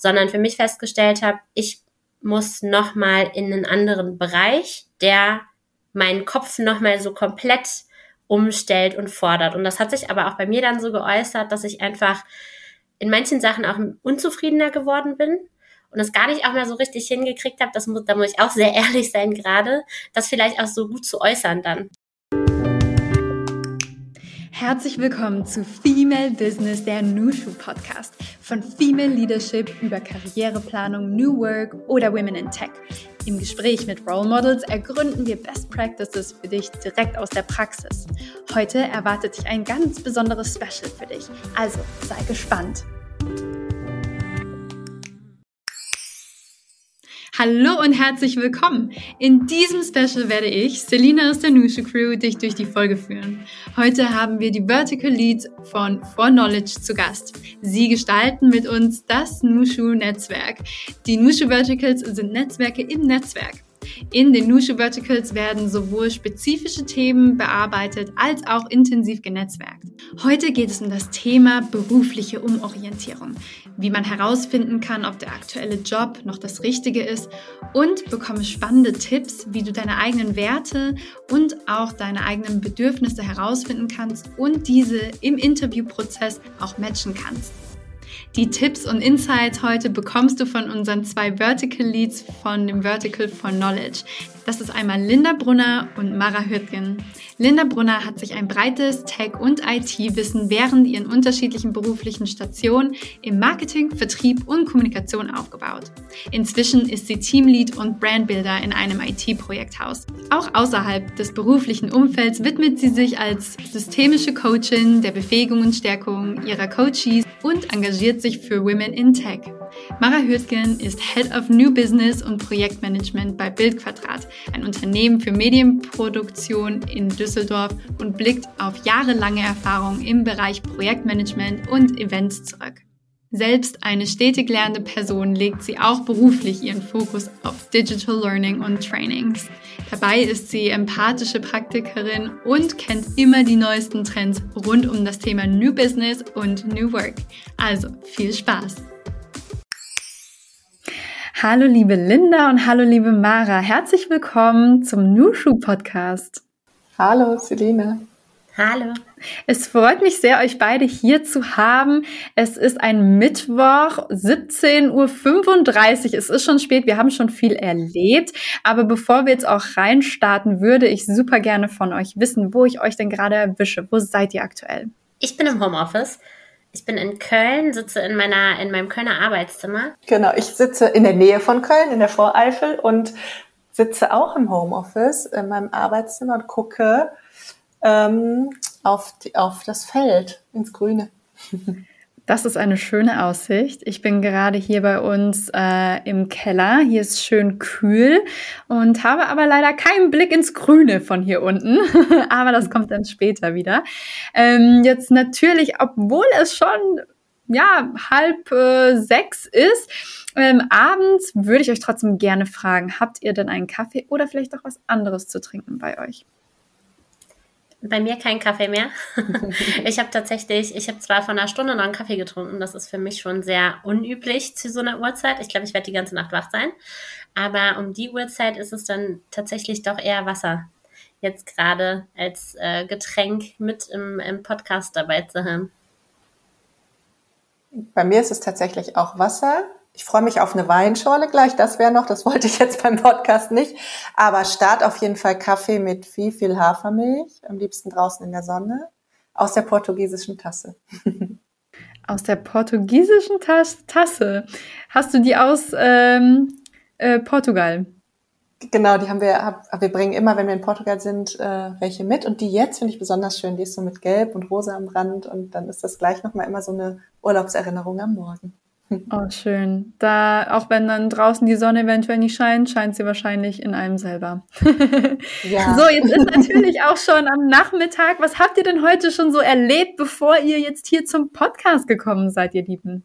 sondern für mich festgestellt habe, ich muss nochmal in einen anderen Bereich, der meinen Kopf nochmal so komplett umstellt und fordert. Und das hat sich aber auch bei mir dann so geäußert, dass ich einfach in manchen Sachen auch unzufriedener geworden bin und es gar nicht auch mal so richtig hingekriegt habe, das muss, da muss ich auch sehr ehrlich sein gerade, das vielleicht auch so gut zu äußern dann. Herzlich willkommen zu Female Business, der Nushu Podcast. Von Female Leadership über Karriereplanung, New Work oder Women in Tech. Im Gespräch mit Role Models ergründen wir Best Practices für dich direkt aus der Praxis. Heute erwartet dich ein ganz besonderes Special für dich. Also sei gespannt. Hallo und herzlich willkommen. In diesem Special werde ich, Selina aus der Nushu Crew, dich durch die Folge führen. Heute haben wir die Vertical Leads von For Knowledge zu Gast. Sie gestalten mit uns das Nushu Netzwerk. Die Nushu Verticals sind Netzwerke im Netzwerk. In den Nushu Verticals werden sowohl spezifische Themen bearbeitet als auch intensiv genetzwerkt. Heute geht es um das Thema berufliche Umorientierung, wie man herausfinden kann, ob der aktuelle Job noch das Richtige ist und bekomme spannende Tipps, wie du deine eigenen Werte und auch deine eigenen Bedürfnisse herausfinden kannst und diese im Interviewprozess auch matchen kannst. Die Tipps und Insights heute bekommst du von unseren zwei Vertical Leads von dem Vertical for Knowledge. Das ist einmal Linda Brunner und Mara Hürtgen. Linda Brunner hat sich ein breites Tech- und IT-Wissen während ihren unterschiedlichen beruflichen Stationen im Marketing, Vertrieb und Kommunikation aufgebaut. Inzwischen ist sie Teamlead und Brandbuilder in einem IT-Projekthaus. Auch außerhalb des beruflichen Umfelds widmet sie sich als systemische Coachin der Befähigung und Stärkung ihrer Coaches und engagiert sich für Women in Tech. Mara Hürtgen ist Head of New Business und Projektmanagement bei Bildquadrat, ein Unternehmen für Medienproduktion in Düsseldorf und blickt auf jahrelange Erfahrung im Bereich Projektmanagement und Events zurück. Selbst eine stetig lernende Person legt sie auch beruflich ihren Fokus auf Digital Learning und Trainings. Dabei ist sie empathische Praktikerin und kennt immer die neuesten Trends rund um das Thema New Business und New Work. Also viel Spaß! Hallo liebe Linda und hallo liebe Mara. Herzlich willkommen zum Nushu Podcast. Hallo Selina. Hallo. Es freut mich sehr, euch beide hier zu haben. Es ist ein Mittwoch, 17.35 Uhr. Es ist schon spät, wir haben schon viel erlebt. Aber bevor wir jetzt auch reinstarten, würde ich super gerne von euch wissen, wo ich euch denn gerade erwische. Wo seid ihr aktuell? Ich bin im Homeoffice. Ich bin in Köln, sitze in meiner in meinem Kölner Arbeitszimmer. Genau, ich sitze in der Nähe von Köln, in der Voreifel und sitze auch im Homeoffice in meinem Arbeitszimmer und gucke ähm, auf, die, auf das Feld ins Grüne. Das ist eine schöne Aussicht. Ich bin gerade hier bei uns äh, im Keller. Hier ist schön kühl und habe aber leider keinen Blick ins Grüne von hier unten. aber das kommt dann später wieder. Ähm, jetzt natürlich, obwohl es schon ja halb äh, sechs ist, ähm, abends würde ich euch trotzdem gerne fragen: Habt ihr denn einen Kaffee oder vielleicht auch was anderes zu trinken bei euch? Bei mir kein Kaffee mehr. ich habe tatsächlich, ich habe zwar vor einer Stunde noch einen Kaffee getrunken, das ist für mich schon sehr unüblich zu so einer Uhrzeit. Ich glaube, ich werde die ganze Nacht wach sein. Aber um die Uhrzeit ist es dann tatsächlich doch eher Wasser. Jetzt gerade als äh, Getränk mit im, im Podcast dabei zu haben. Bei mir ist es tatsächlich auch Wasser. Ich freue mich auf eine Weinschorle gleich. Das wäre noch, das wollte ich jetzt beim Podcast nicht. Aber start auf jeden Fall Kaffee mit viel, viel Hafermilch. Am liebsten draußen in der Sonne. Aus der portugiesischen Tasse. Aus der portugiesischen Tasse. Hast du die aus ähm, äh, Portugal? Genau, die haben wir, wir bringen immer, wenn wir in Portugal sind, äh, welche mit. Und die jetzt finde ich besonders schön. Die ist so mit Gelb und Rosa am Rand. Und dann ist das gleich nochmal immer so eine Urlaubserinnerung am Morgen. Oh, schön. Da, auch wenn dann draußen die Sonne eventuell nicht scheint, scheint sie wahrscheinlich in einem selber. ja. So, jetzt ist natürlich auch schon am Nachmittag. Was habt ihr denn heute schon so erlebt, bevor ihr jetzt hier zum Podcast gekommen seid, ihr Lieben?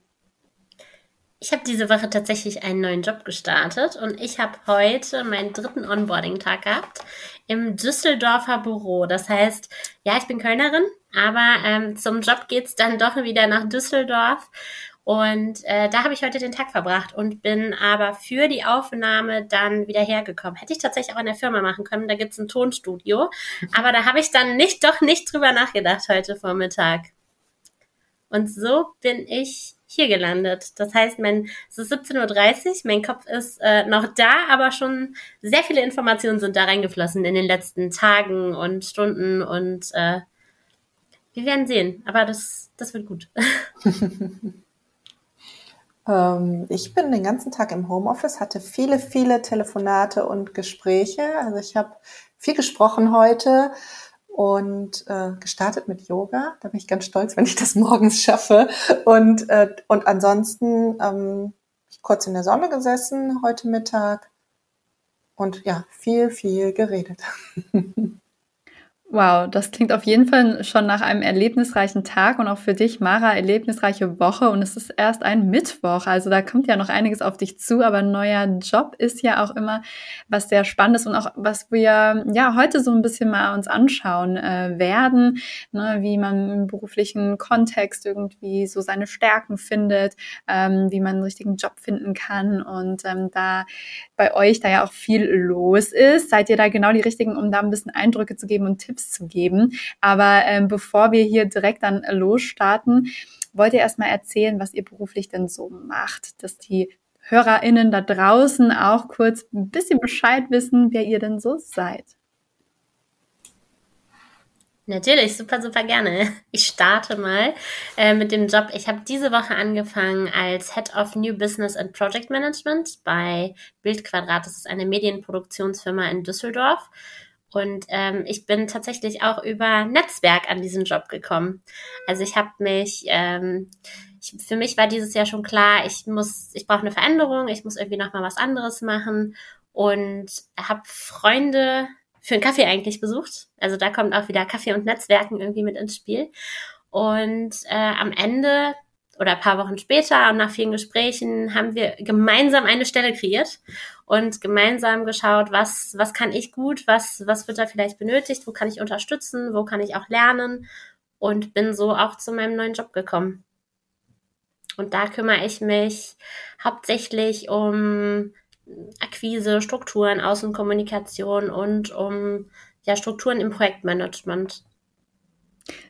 Ich habe diese Woche tatsächlich einen neuen Job gestartet und ich habe heute meinen dritten Onboarding-Tag gehabt im Düsseldorfer Büro. Das heißt, ja, ich bin Kölnerin, aber ähm, zum Job geht's dann doch wieder nach Düsseldorf Und äh, da habe ich heute den Tag verbracht und bin aber für die Aufnahme dann wieder hergekommen. Hätte ich tatsächlich auch in der Firma machen können, da gibt's ein Tonstudio. Aber da habe ich dann nicht doch nicht drüber nachgedacht heute Vormittag. Und so bin ich hier gelandet. Das heißt, mein, es ist 17.30 Uhr, mein Kopf ist äh, noch da, aber schon sehr viele Informationen sind da reingeflossen in den letzten Tagen und Stunden und äh, wir werden sehen. Aber das, das wird gut. ähm, ich bin den ganzen Tag im Homeoffice, hatte viele, viele Telefonate und Gespräche. Also ich habe viel gesprochen heute und äh, gestartet mit Yoga. Da bin ich ganz stolz, wenn ich das morgens schaffe. Und, äh, und ansonsten ähm, kurz in der Sonne gesessen heute Mittag und ja, viel, viel geredet. Wow, das klingt auf jeden Fall schon nach einem erlebnisreichen Tag und auch für dich, Mara, erlebnisreiche Woche. Und es ist erst ein Mittwoch, also da kommt ja noch einiges auf dich zu, aber neuer Job ist ja auch immer was sehr Spannendes und auch was wir ja heute so ein bisschen mal uns anschauen äh, werden, ne, wie man im beruflichen Kontext irgendwie so seine Stärken findet, ähm, wie man einen richtigen Job finden kann. Und ähm, da bei euch da ja auch viel los ist, seid ihr da genau die richtigen, um da ein bisschen Eindrücke zu geben und Tipps Tipps zu geben. Aber ähm, bevor wir hier direkt dann losstarten, wollt ihr erstmal erzählen, was ihr beruflich denn so macht, dass die HörerInnen da draußen auch kurz ein bisschen Bescheid wissen, wer ihr denn so seid. Natürlich, super, super gerne. Ich starte mal äh, mit dem Job. Ich habe diese Woche angefangen als Head of New Business and Project Management bei Bildquadrat. Das ist eine Medienproduktionsfirma in Düsseldorf. Und ähm, ich bin tatsächlich auch über Netzwerk an diesen Job gekommen. Also ich habe mich, ähm, ich, für mich war dieses Jahr schon klar, ich muss, ich brauche eine Veränderung, ich muss irgendwie noch mal was anderes machen und habe Freunde für einen Kaffee eigentlich besucht. Also da kommt auch wieder Kaffee und Netzwerken irgendwie mit ins Spiel. Und äh, am Ende oder ein paar Wochen später und nach vielen Gesprächen haben wir gemeinsam eine Stelle kreiert und gemeinsam geschaut, was, was kann ich gut, was, was wird da vielleicht benötigt, wo kann ich unterstützen, wo kann ich auch lernen und bin so auch zu meinem neuen Job gekommen. Und da kümmere ich mich hauptsächlich um Akquise, Strukturen, Außenkommunikation und um ja, Strukturen im Projektmanagement.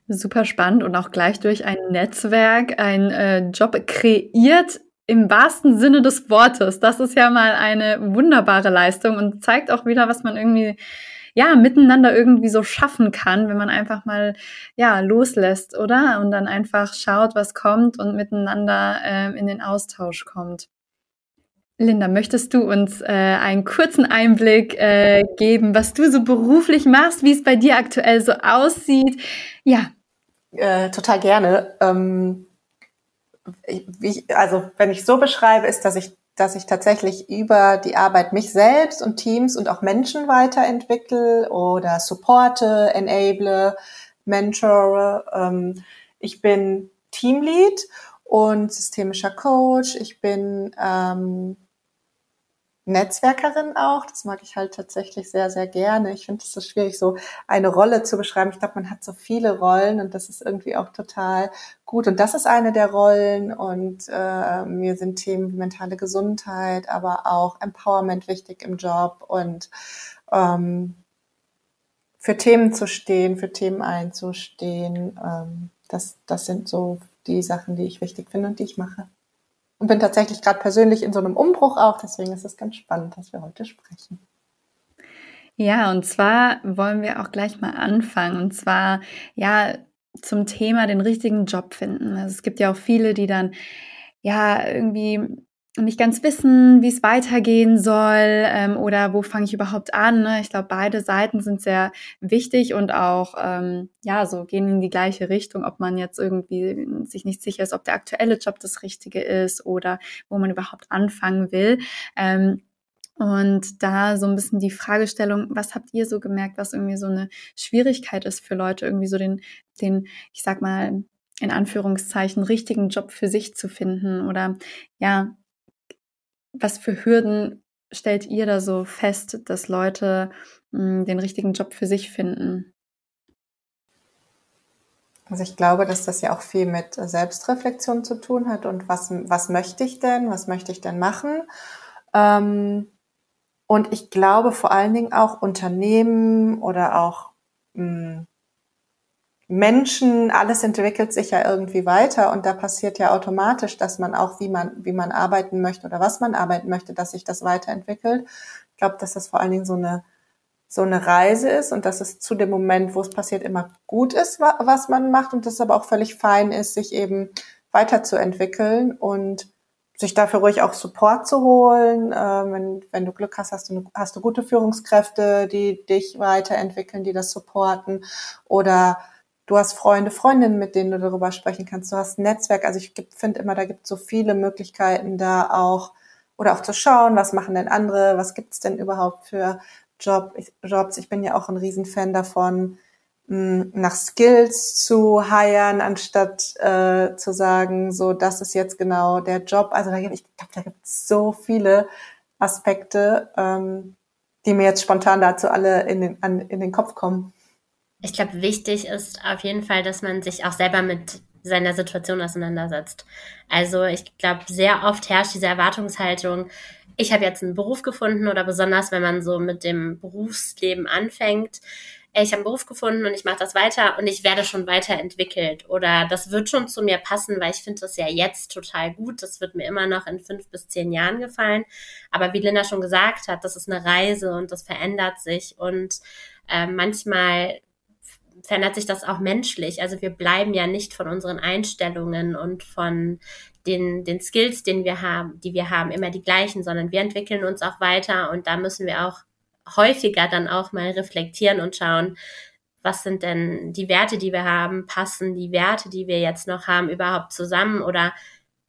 Super spannend und auch gleich durch ein Netzwerk ein äh, Job kreiert im wahrsten Sinne des Wortes. Das ist ja mal eine wunderbare Leistung und zeigt auch wieder, was man irgendwie ja miteinander irgendwie so schaffen kann, wenn man einfach mal ja loslässt, oder? Und dann einfach schaut, was kommt und miteinander äh, in den Austausch kommt. Linda, möchtest du uns äh, einen kurzen Einblick äh, geben, was du so beruflich machst, wie es bei dir aktuell so aussieht? Ja. Äh, total gerne. Ähm, wie, also wenn ich so beschreibe, ist, dass ich, dass ich tatsächlich über die Arbeit mich selbst und Teams und auch Menschen weiterentwickle oder supporte, enable, mentore. Ähm, ich bin Teamlead und systemischer Coach. Ich bin ähm, Netzwerkerin auch. Das mag ich halt tatsächlich sehr, sehr gerne. Ich finde es so schwierig, so eine Rolle zu beschreiben. Ich glaube, man hat so viele Rollen und das ist irgendwie auch total gut. Und das ist eine der Rollen. Und äh, mir sind Themen wie mentale Gesundheit, aber auch Empowerment wichtig im Job und ähm, für Themen zu stehen, für Themen einzustehen. Ähm, das, das sind so die Sachen, die ich wichtig finde und die ich mache und bin tatsächlich gerade persönlich in so einem Umbruch auch. Deswegen ist es ganz spannend, dass wir heute sprechen. Ja, und zwar wollen wir auch gleich mal anfangen. Und zwar, ja, zum Thema den richtigen Job finden. Also es gibt ja auch viele, die dann ja irgendwie nicht ganz wissen, wie es weitergehen soll ähm, oder wo fange ich überhaupt an. Ne? Ich glaube, beide Seiten sind sehr wichtig und auch ähm, ja so gehen in die gleiche Richtung, ob man jetzt irgendwie sich nicht sicher ist, ob der aktuelle Job das Richtige ist oder wo man überhaupt anfangen will. Ähm, und da so ein bisschen die Fragestellung, was habt ihr so gemerkt, was irgendwie so eine Schwierigkeit ist für Leute, irgendwie so den, den, ich sag mal, in Anführungszeichen richtigen Job für sich zu finden oder ja, was für Hürden stellt ihr da so fest, dass Leute mh, hm, den richtigen Job für sich finden? Also ich glaube, dass das ja auch viel mit Selbstreflexion zu tun hat und was, was möchte ich denn, was möchte ich denn machen? Ähm, und ich glaube vor allen Dingen auch Unternehmen oder auch mh, hm, Menschen, alles entwickelt sich ja irgendwie weiter und da passiert ja automatisch, dass man auch, wie man, wie man arbeiten möchte oder was man arbeiten möchte, dass sich das weiterentwickelt. Ich glaube, dass das vor allen Dingen so eine, so eine Reise ist und dass es zu dem Moment, wo es passiert, immer gut ist, was man macht und dass es aber auch völlig fein ist, sich eben weiterzuentwickeln und sich dafür ruhig auch Support zu holen. Äh, wenn, wenn du Glück hast, hast du, hast du gute Führungskräfte, die dich weiterentwickeln, die das supporten. Oder du hast Freunde, Freundinnen, mit denen du darüber sprechen kannst. Du hast ein Netzwerk. Also ich finde immer, da gibt es so viele Möglichkeiten da auch, oder auch zu schauen, was machen denn andere, was gibt's denn überhaupt für Job, Jobs. Ich bin ja auch ein Riesenfan davon, nach Skills zu hiren, anstatt äh, zu sagen, so, das ist jetzt genau der Job. Also da gibt, ich glaube, da gibt es so viele Aspekte, ähm, die mir jetzt spontan dazu alle in den, an, in den Kopf kommen. Ich glaube, wichtig ist auf jeden Fall, dass man sich auch selber mit seiner Situation auseinandersetzt. Also ich glaube, sehr oft herrscht diese Erwartungshaltung, ich habe jetzt einen Beruf gefunden oder besonders, wenn man so mit dem Berufsleben anfängt, ich habe einen Beruf gefunden und ich mache das weiter und ich werde schon weiterentwickelt oder das wird schon zu mir passen, weil ich finde das ja jetzt total gut. Das wird mir immer noch in fünf bis zehn Jahren gefallen. Aber wie Linda schon gesagt hat, das ist eine Reise und das verändert sich und äh, manchmal verändert sich das auch menschlich. Also wir bleiben ja nicht von unseren Einstellungen und von den, den Skills, den wir haben, die wir haben, immer die gleichen, sondern wir entwickeln uns auch weiter und da müssen wir auch häufiger dann auch mal reflektieren und schauen, was sind denn die Werte, die wir haben, passen die Werte, die wir jetzt noch haben, überhaupt zusammen oder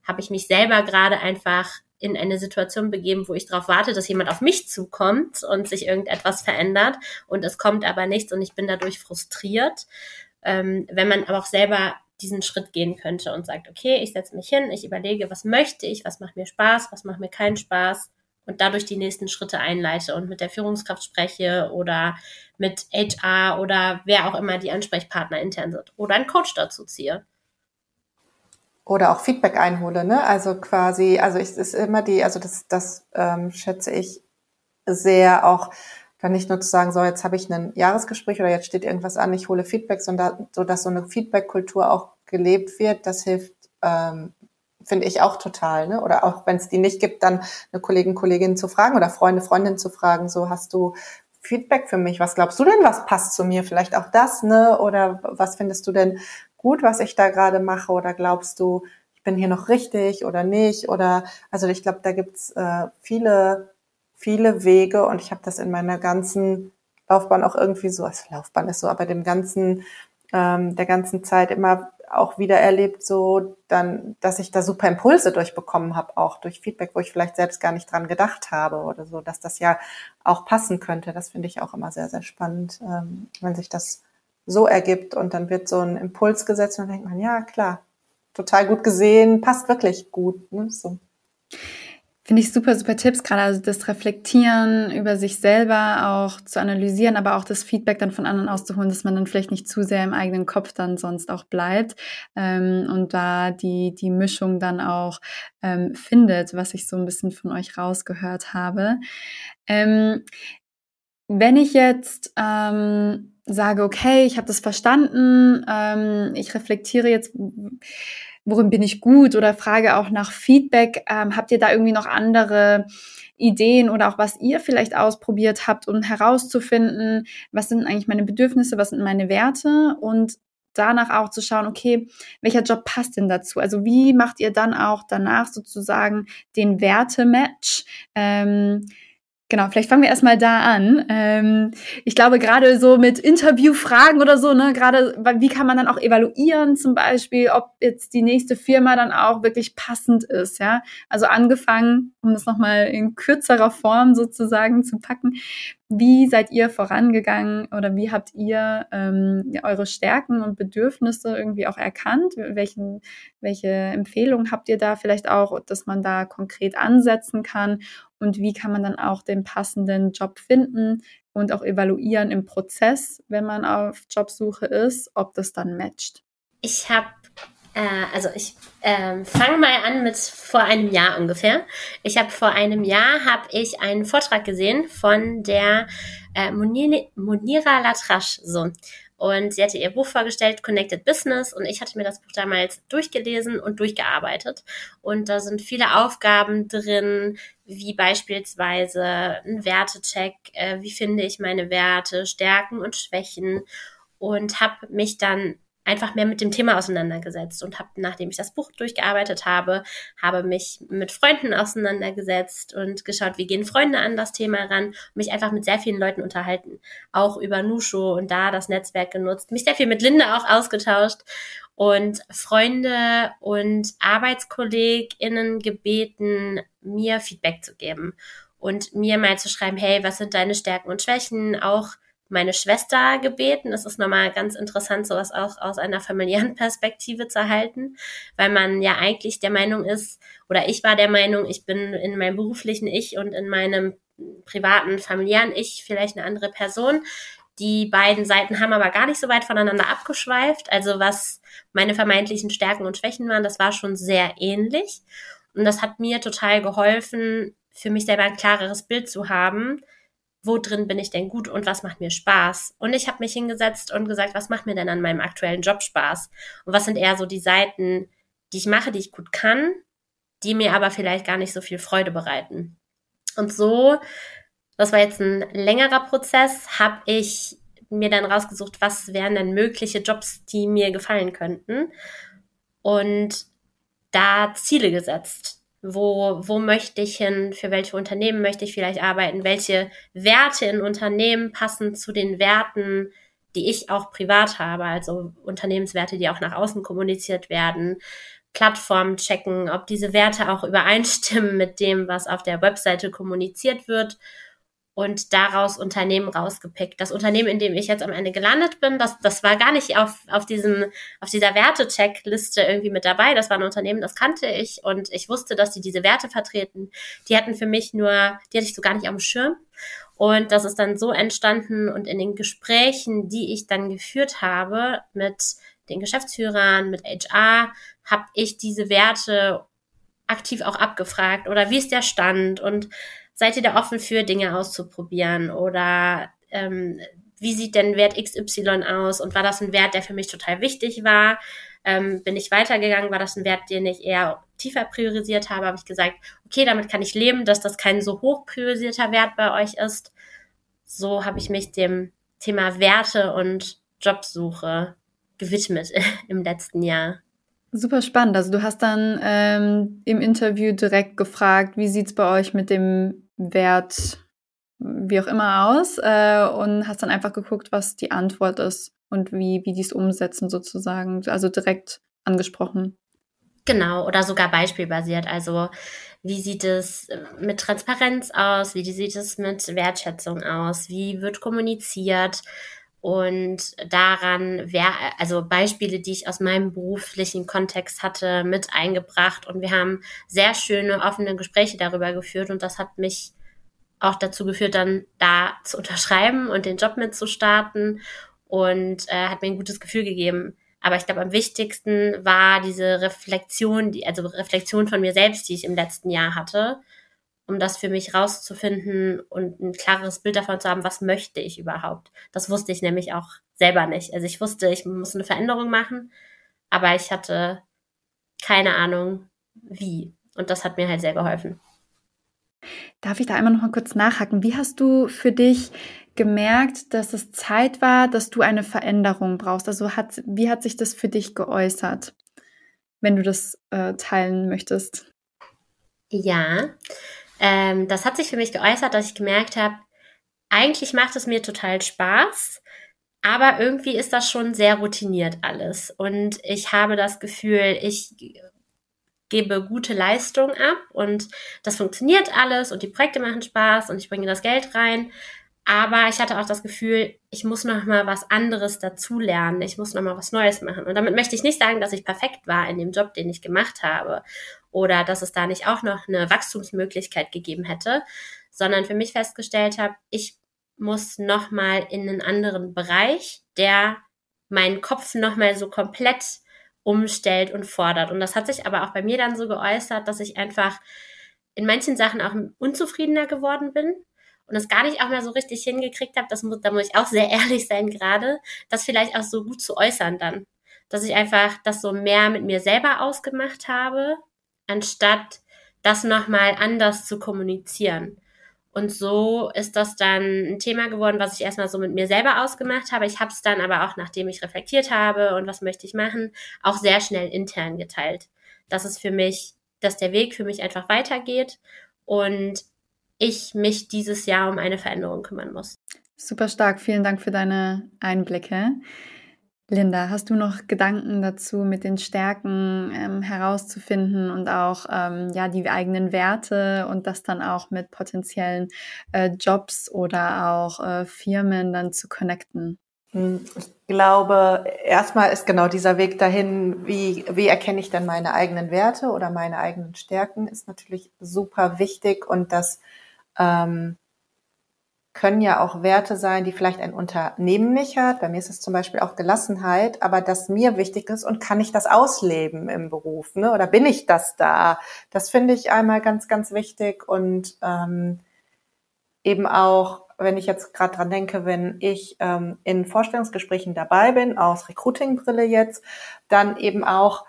habe ich mich selber gerade einfach in eine Situation begeben, wo ich darauf warte, dass jemand auf mich zukommt und sich irgendetwas verändert und es kommt aber nichts und ich bin dadurch frustriert. Ähm, wenn man aber auch selber diesen Schritt gehen könnte und sagt, okay, ich setze mich hin, ich überlege, was möchte ich, was macht mir Spaß, was macht mir keinen Spaß und dadurch die nächsten Schritte einleite und mit der Führungskraft spreche oder mit HR oder wer auch immer die Ansprechpartner intern sind oder einen Coach dazu ziehe. Oder auch Feedback einhole, ne? Also quasi, also es ist immer die, also das, das ähm, schätze ich sehr auch, dann nicht nur zu sagen, so jetzt habe ich ein Jahresgespräch oder jetzt steht irgendwas an, ich hole Feedback, sondern so, dass so eine Feedback-Kultur auch gelebt wird, das hilft ähm, finde ich auch total. Ne? Oder auch wenn es die nicht gibt, dann eine Kollegin, Kollegin zu fragen oder Freunde, Freundin zu fragen, so hast du Feedback für mich? Was glaubst du denn, was passt zu mir? Vielleicht auch das, ne? Oder was findest du denn gut, was ich da gerade mache? Oder glaubst du, ich bin hier noch richtig oder nicht? Oder also ich glaube, da gibt's äh, viele, viele Wege und ich habe das in meiner ganzen Laufbahn auch irgendwie so, also Laufbahn ist so, aber dem ganzen, ähm, der ganzen Zeit immer auch wieder erlebt, so dann, dass ich da super Impulse durchbekommen habe, auch durch Feedback, wo ich vielleicht selbst gar nicht dran gedacht habe oder so, dass das ja auch passen könnte. Das finde ich auch immer sehr, sehr spannend, ähm, wenn sich das so ergibt und dann wird so ein Impuls gesetzt und dann denkt man, ja klar, total gut gesehen, passt wirklich gut. Ne? So. Finde ich super, super Tipps, gerade also das Reflektieren über sich selber auch zu analysieren, aber auch das Feedback dann von anderen auszuholen, dass man dann vielleicht nicht zu sehr im eigenen Kopf dann sonst auch bleibt ähm, und da die, die Mischung dann auch ähm, findet, was ich so ein bisschen von euch rausgehört habe. Ähm, wenn ich jetzt ähm, sage, okay, ich habe das verstanden, ähm, ich reflektiere jetzt worin bin ich gut oder frage auch nach Feedback. Ähm, habt ihr da irgendwie noch andere Ideen oder auch was ihr vielleicht ausprobiert habt, um herauszufinden, was sind eigentlich meine Bedürfnisse, was sind meine Werte und danach auch zu schauen, okay, welcher Job passt denn dazu? Also wie macht ihr dann auch danach sozusagen den Wertematch? Ähm, Genau, vielleicht fangen wir erstmal da an. Ähm, ich glaube, gerade so mit Interviewfragen oder so, ne, gerade wie kann man dann auch evaluieren, zum Beispiel, ob jetzt die nächste Firma dann auch wirklich passend ist, ja. Also angefangen, um das nochmal in kürzerer Form sozusagen zu packen, wie seid ihr vorangegangen oder wie habt ihr ähm, eure Stärken und Bedürfnisse irgendwie auch erkannt? Welchen, welche Empfehlungen habt ihr da vielleicht auch, dass man da konkret ansetzen kann? Und wie kann man dann auch den passenden Job finden und auch evaluieren im Prozess, wenn man auf Jobsuche ist, ob das dann matcht? Ich habe, äh, also ich äh, fange mal an mit vor einem Jahr ungefähr. Ich habe vor einem Jahr habe ich einen Vortrag gesehen von der äh, Monira Latrache. So. Und sie hatte ihr Buch vorgestellt, Connected Business. Und ich hatte mir das Buch damals durchgelesen und durchgearbeitet. Und da sind viele Aufgaben drin, wie beispielsweise ein Wertecheck, äh, wie finde ich meine Werte, Stärken und Schwächen. Und habe mich dann einfach mehr mit dem Thema auseinandergesetzt und habe, nachdem ich das Buch durchgearbeitet habe, habe mich mit Freunden auseinandergesetzt und geschaut, wie gehen Freunde an das Thema ran mich einfach mit sehr vielen Leuten unterhalten, auch über Nusho und da das Netzwerk genutzt, mich sehr viel mit Linda auch ausgetauscht und Freunde und ArbeitskollegInnen gebeten, mir Feedback zu geben und mir mal zu schreiben, hey, was sind deine Stärken und Schwächen, auch meine Schwester gebeten. Es ist nochmal ganz interessant, sowas auch aus einer familiären Perspektive zu erhalten, weil man ja eigentlich der Meinung ist, oder ich war der Meinung, ich bin in meinem beruflichen Ich und in meinem privaten, familiären Ich vielleicht eine andere Person. Die beiden Seiten haben aber gar nicht so weit voneinander abgeschweift. Also was meine vermeintlichen Stärken und Schwächen waren, das war schon sehr ähnlich. Und das hat mir total geholfen, für mich selber ein klareres Bild zu haben, wo drin bin ich denn gut und was macht mir Spaß. Und ich habe mich hingesetzt und gesagt, was macht mir denn an meinem aktuellen Job Spaß? Und was sind eher so die Seiten, die ich mache, die ich gut kann, die mir aber vielleicht gar nicht so viel Freude bereiten. Und so, das war jetzt ein längerer Prozess, habe ich mir dann rausgesucht, was wären denn mögliche Jobs, die mir gefallen könnten. Und da Ziele gesetzt wo, wo möchte ich hin, für welche Unternehmen möchte ich vielleicht arbeiten, welche Werte in Unternehmen passen zu den Werten, die ich auch privat habe, also Unternehmenswerte, die auch nach außen kommuniziert werden, Plattformen checken, ob diese Werte auch übereinstimmen mit dem, was auf der Webseite kommuniziert wird und daraus Unternehmen rausgepickt. Das Unternehmen, in dem ich jetzt am Ende gelandet bin, das, das war gar nicht auf, auf, diesem, auf dieser Wertecheckliste irgendwie mit dabei. Das war ein Unternehmen, das kannte ich und ich wusste, dass die diese Werte vertreten. Die hatten für mich nur, die hatte ich so gar nicht auf dem Schirm. Und das ist dann so entstanden und in den Gesprächen, die ich dann geführt habe mit den Geschäftsführern, mit HR, habe ich diese Werte aktiv auch abgefragt oder wie ist der Stand und seid ihr da offen für, Dinge auszuprobieren? Oder ähm, wie sieht denn Wert XY aus? Und war das ein Wert, der für mich total wichtig war? Ähm, bin ich weitergegangen? War das ein Wert, den ich eher tiefer priorisiert habe? Habe ich gesagt, okay, damit kann ich leben, dass das kein so hoch priorisierter Wert bei euch ist. So habe ich mich dem Thema Werte und Jobsuche gewidmet im letzten Jahr. Super spannend. Also du hast dann ähm, im Interview direkt gefragt, wie sieht's bei euch mit dem Wert, wie auch immer aus äh, und hast dann einfach geguckt, was die Antwort ist und wie, wie die es umsetzen sozusagen. Also direkt angesprochen. Genau, oder sogar beispielbasiert. Also wie sieht es mit Transparenz aus? Wie sieht es mit Wertschätzung aus? Wie wird kommuniziert? Und daran wäre, also Beispiele, die ich aus meinem beruflichen Kontext hatte, mit eingebracht. Und wir haben sehr schöne, offene Gespräche darüber geführt. Und das hat mich auch dazu geführt, dann da zu unterschreiben und den Job mitzustarten. Und äh, hat mir ein gutes Gefühl gegeben. Aber ich glaube, am wichtigsten war diese Reflexion, die, also Reflexion von mir selbst, die ich im letzten Jahr hatte um das für mich rauszufinden und ein klares Bild davon zu haben, was möchte ich überhaupt. Das wusste ich nämlich auch selber nicht. Also ich wusste, ich muss eine Veränderung machen, aber ich hatte keine Ahnung, wie. Und das hat mir halt sehr geholfen. Darf ich da einmal noch mal kurz nachhaken? Wie hast du für dich gemerkt, dass es Zeit war, dass du eine Veränderung brauchst? Also hat, wie hat sich das für dich geäußert, wenn du das äh, teilen möchtest? Ja, ähm, das hat sich für mich geäußert, dass ich gemerkt habe, eigentlich macht es mir total Spaß, aber irgendwie ist das schon sehr routiniert alles. Und ich habe das Gefühl, ich gebe gute Leistung ab und das funktioniert alles und die Projekte machen Spaß und ich bringe das Geld rein. Aber ich hatte auch das Gefühl, ich muss noch mal was anderes dazulernen. Ich muss noch mal was Neues machen. Und damit möchte ich nicht sagen, dass ich perfekt war in dem Job, den ich gemacht habe oder dass es da nicht auch noch eine Wachstumsmöglichkeit gegeben hätte, sondern für mich festgestellt habe, ich muss noch mal in einen anderen Bereich, der meinen Kopf noch mal so komplett umstellt und fordert. Und das hat sich aber auch bei mir dann so geäußert, dass ich einfach in manchen Sachen auch unzufriedener geworden bin und es gar nicht auch mal so richtig hingekriegt habe, das muss, da muss ich auch sehr ehrlich sein gerade, das vielleicht auch so gut zu äußern dann. Dass ich einfach das so mehr mit mir selber ausgemacht habe, anstatt das nochmal anders zu kommunizieren. Und so ist das dann ein Thema geworden, was ich erstmal so mit mir selber ausgemacht habe. Ich habe es dann aber auch, nachdem ich reflektiert habe und was möchte ich machen, auch sehr schnell intern geteilt. Das ist für mich, dass der Weg für mich einfach weitergeht und ich mich dieses Jahr um eine Veränderung kümmern muss. Super stark. Vielen Dank für deine Einblicke. Linda, hast du noch Gedanken dazu, mit den Stärken ähm, herauszufinden und auch ähm, ja die eigenen Werte und das dann auch mit potenziellen äh, Jobs oder auch äh, Firmen dann zu connecten? Hm, ich glaube, erstmal ist genau dieser Weg dahin, wie, wie erkenne ich denn meine eigenen Werte oder meine eigenen Stärken, ist natürlich super wichtig und das ähm, können ja auch Werte sein, die vielleicht ein Unternehmen nicht hat. Bei mir ist es zum Beispiel auch Gelassenheit, aber das mir wichtig ist und kann ich das ausleben im Beruf, ne? Oder bin ich das da? Das finde ich einmal ganz, ganz wichtig und ähm, eben auch, wenn ich jetzt gerade dran denke, wenn ich ähm, in Vorstellungsgesprächen dabei bin, aus Recruiting-Brille jetzt, dann eben auch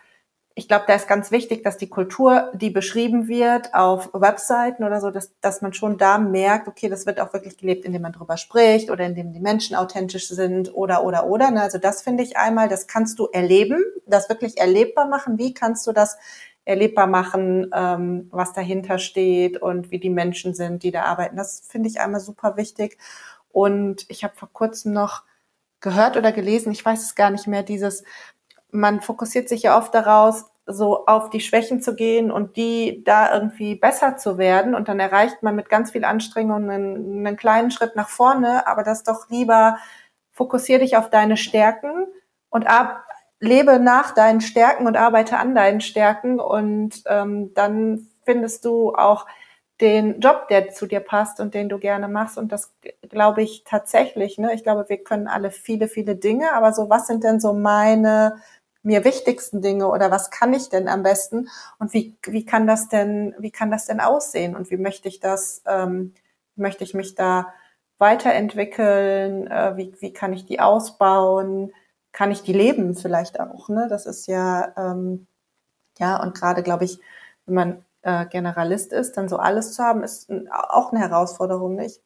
ich glaube, da ist ganz wichtig, dass die Kultur, die beschrieben wird auf Webseiten oder so, dass, dass man schon da merkt, okay, das wird auch wirklich gelebt, indem man drüber spricht oder indem die Menschen authentisch sind oder, oder, oder. Ne? Also das finde ich einmal, das kannst du erleben, das wirklich erlebbar machen. Wie kannst du das erlebbar machen, ähm, was dahinter steht und wie die Menschen sind, die da arbeiten. Das finde ich einmal super wichtig. Und ich habe vor kurzem noch gehört oder gelesen, ich weiß es gar nicht mehr, dieses, man fokussiert sich ja oft daraus, so auf die Schwächen zu gehen und die da irgendwie besser zu werden. Und dann erreicht man mit ganz viel Anstrengung einen, einen kleinen Schritt nach vorne, aber das doch lieber fokussier dich auf deine Stärken und ab, lebe nach deinen Stärken und arbeite an deinen Stärken und ähm, dann findest du auch den Job, der zu dir passt und den du gerne machst. Und das glaube ich tatsächlich. Ne? Ich glaube, wir können alle viele, viele Dinge, aber so, was sind denn so meine mir wichtigsten Dinge oder was kann ich denn am besten und wie, wie kann das denn, wie kann das denn aussehen und wie möchte ich das, ähm, möchte ich mich da weiterentwickeln, äh, wie, wie kann ich die ausbauen, kann ich die leben vielleicht auch, ne? Das ist ja, ähm, ja, und gerade glaube ich, wenn man äh, Generalist ist, dann so alles zu haben, ist auch eine Herausforderung. Ne? Ich